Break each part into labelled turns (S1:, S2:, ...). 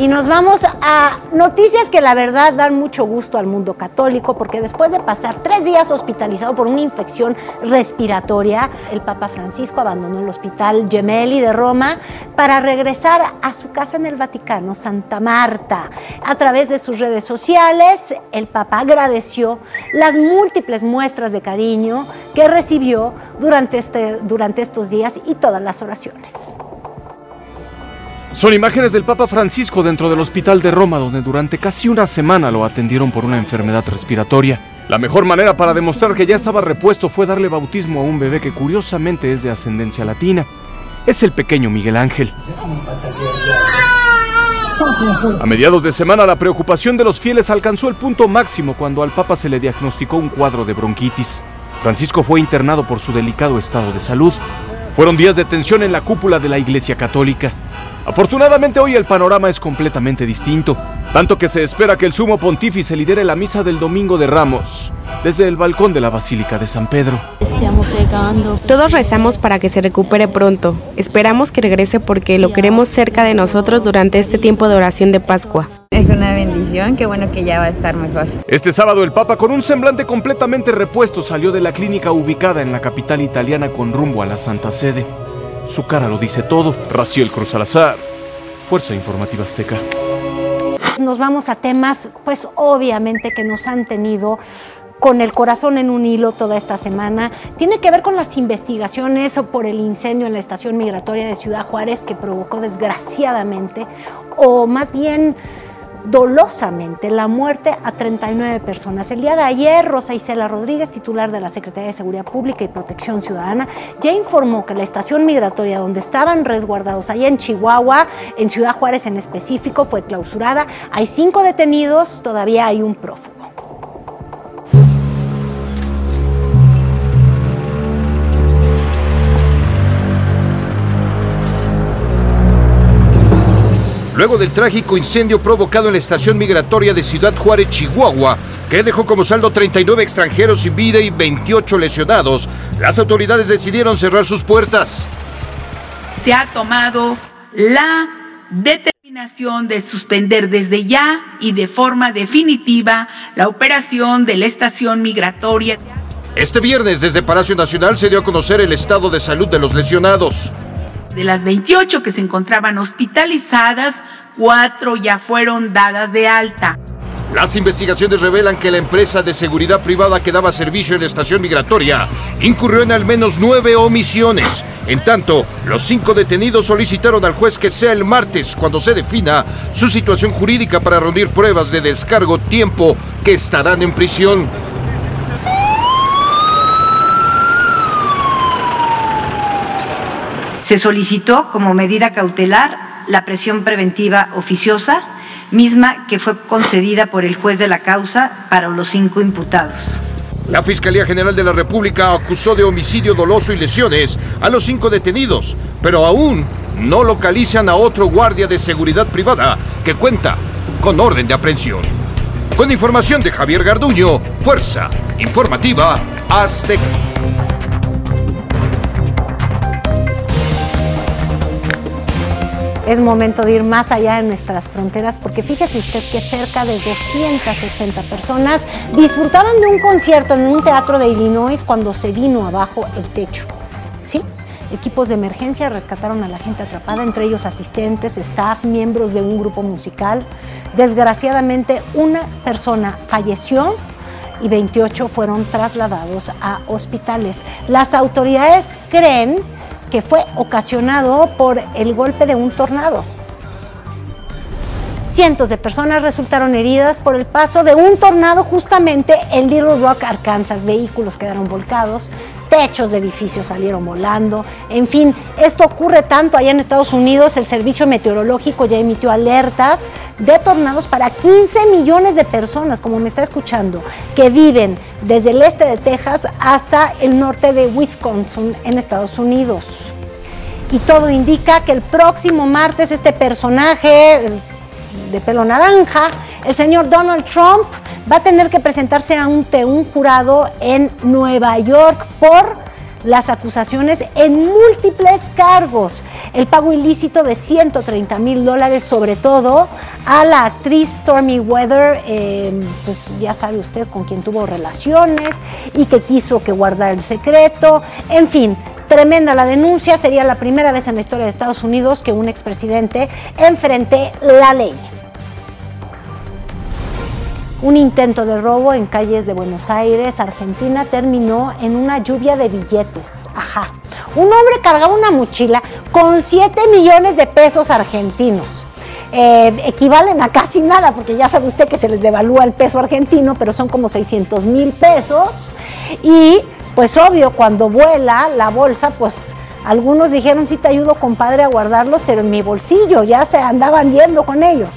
S1: Y nos vamos a noticias que la verdad dan mucho gusto al mundo católico, porque después de pasar tres días hospitalizado por una infección respiratoria, el Papa Francisco abandonó el hospital Gemelli de Roma para regresar a su casa en el Vaticano, Santa Marta. A través de sus redes sociales, el Papa agradeció las múltiples muestras de cariño que recibió durante, este, durante estos días y todas las oraciones.
S2: Son imágenes del Papa Francisco dentro del hospital de Roma, donde durante casi una semana lo atendieron por una enfermedad respiratoria. La mejor manera para demostrar que ya estaba repuesto fue darle bautismo a un bebé que curiosamente es de ascendencia latina. Es el pequeño Miguel Ángel. A mediados de semana la preocupación de los fieles alcanzó el punto máximo cuando al Papa se le diagnosticó un cuadro de bronquitis. Francisco fue internado por su delicado estado de salud. Fueron días de tensión en la cúpula de la Iglesia Católica. Afortunadamente hoy el panorama es completamente distinto, tanto que se espera que el sumo pontífice lidere la misa del Domingo de Ramos desde el balcón de la Basílica de San Pedro.
S3: Todos rezamos para que se recupere pronto. Esperamos que regrese porque lo queremos cerca de nosotros durante este tiempo de oración de Pascua.
S4: Es una bendición, qué bueno que ya va a estar mejor.
S2: Este sábado el Papa con un semblante completamente repuesto salió de la clínica ubicada en la capital italiana con rumbo a la Santa Sede. Su cara lo dice todo. Raciel Cruz Salazar, Fuerza Informativa Azteca.
S1: Nos vamos a temas, pues obviamente que nos han tenido con el corazón en un hilo toda esta semana. Tiene que ver con las investigaciones por el incendio en la estación migratoria de Ciudad Juárez que provocó desgraciadamente, o más bien dolosamente la muerte a 39 personas. El día de ayer, Rosa Isela Rodríguez, titular de la Secretaría de Seguridad Pública y Protección Ciudadana, ya informó que la estación migratoria donde estaban resguardados allá en Chihuahua, en Ciudad Juárez en específico, fue clausurada. Hay cinco detenidos, todavía hay un prófugo.
S5: Luego del trágico incendio provocado en la estación migratoria de Ciudad Juárez, Chihuahua, que dejó como saldo 39 extranjeros sin vida y 28 lesionados, las autoridades decidieron cerrar sus puertas.
S6: Se ha tomado la determinación de suspender desde ya y de forma definitiva la operación de la estación migratoria.
S5: Este viernes desde Palacio Nacional se dio a conocer el estado de salud de los lesionados.
S6: De las 28 que se encontraban hospitalizadas, cuatro ya fueron dadas de alta.
S5: Las investigaciones revelan que la empresa de seguridad privada que daba servicio en la estación migratoria incurrió en al menos nueve omisiones. En tanto, los cinco detenidos solicitaron al juez que sea el martes cuando se defina su situación jurídica para reunir pruebas de descargo tiempo que estarán en prisión.
S7: Se solicitó como medida cautelar la presión preventiva oficiosa, misma que fue concedida por el juez de la causa para los cinco imputados.
S5: La Fiscalía General de la República acusó de homicidio doloso y lesiones a los cinco detenidos, pero aún no localizan a otro guardia de seguridad privada que cuenta con orden de aprehensión. Con información de Javier Garduño, Fuerza Informativa Azteca.
S1: Es momento de ir más allá de nuestras fronteras porque fíjese usted que cerca de 260 personas disfrutaban de un concierto en un teatro de Illinois cuando se vino abajo el techo. Sí, equipos de emergencia rescataron a la gente atrapada, entre ellos asistentes, staff, miembros de un grupo musical. Desgraciadamente, una persona falleció y 28 fueron trasladados a hospitales. Las autoridades creen que fue ocasionado por el golpe de un tornado. Cientos de personas resultaron heridas por el paso de un tornado justamente en Little Rock, Arkansas. Vehículos quedaron volcados, techos de edificios salieron volando. En fin, esto ocurre tanto allá en Estados Unidos. El Servicio Meteorológico ya emitió alertas de tornados para 15 millones de personas, como me está escuchando, que viven desde el este de Texas hasta el norte de Wisconsin en Estados Unidos. Y todo indica que el próximo martes este personaje de pelo naranja, el señor Donald Trump, va a tener que presentarse ante un jurado en Nueva York por las acusaciones en múltiples cargos. el pago ilícito de 130 mil dólares, sobre todo a la actriz Stormy Weather, eh, pues ya sabe usted con quien tuvo relaciones y que quiso que guardara el secreto, en fin. Tremenda la denuncia, sería la primera vez en la historia de Estados Unidos que un expresidente enfrente la ley. Un intento de robo en calles de Buenos Aires, Argentina, terminó en una lluvia de billetes. Ajá. Un hombre cargaba una mochila con 7 millones de pesos argentinos. Eh, equivalen a casi nada, porque ya sabe usted que se les devalúa el peso argentino, pero son como 600 mil pesos. Y pues obvio, cuando vuela la bolsa, pues algunos dijeron, sí te ayudo compadre a guardarlos, pero en mi bolsillo ya se andaban yendo con ellos.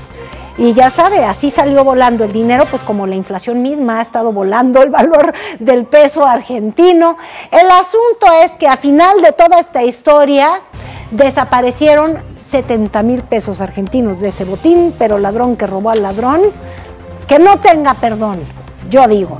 S1: Y ya sabe, así salió volando el dinero, pues como la inflación misma ha estado volando el valor del peso argentino. El asunto es que a final de toda esta historia desaparecieron 70 mil pesos argentinos de ese botín, pero ladrón que robó al ladrón, que no tenga perdón, yo digo.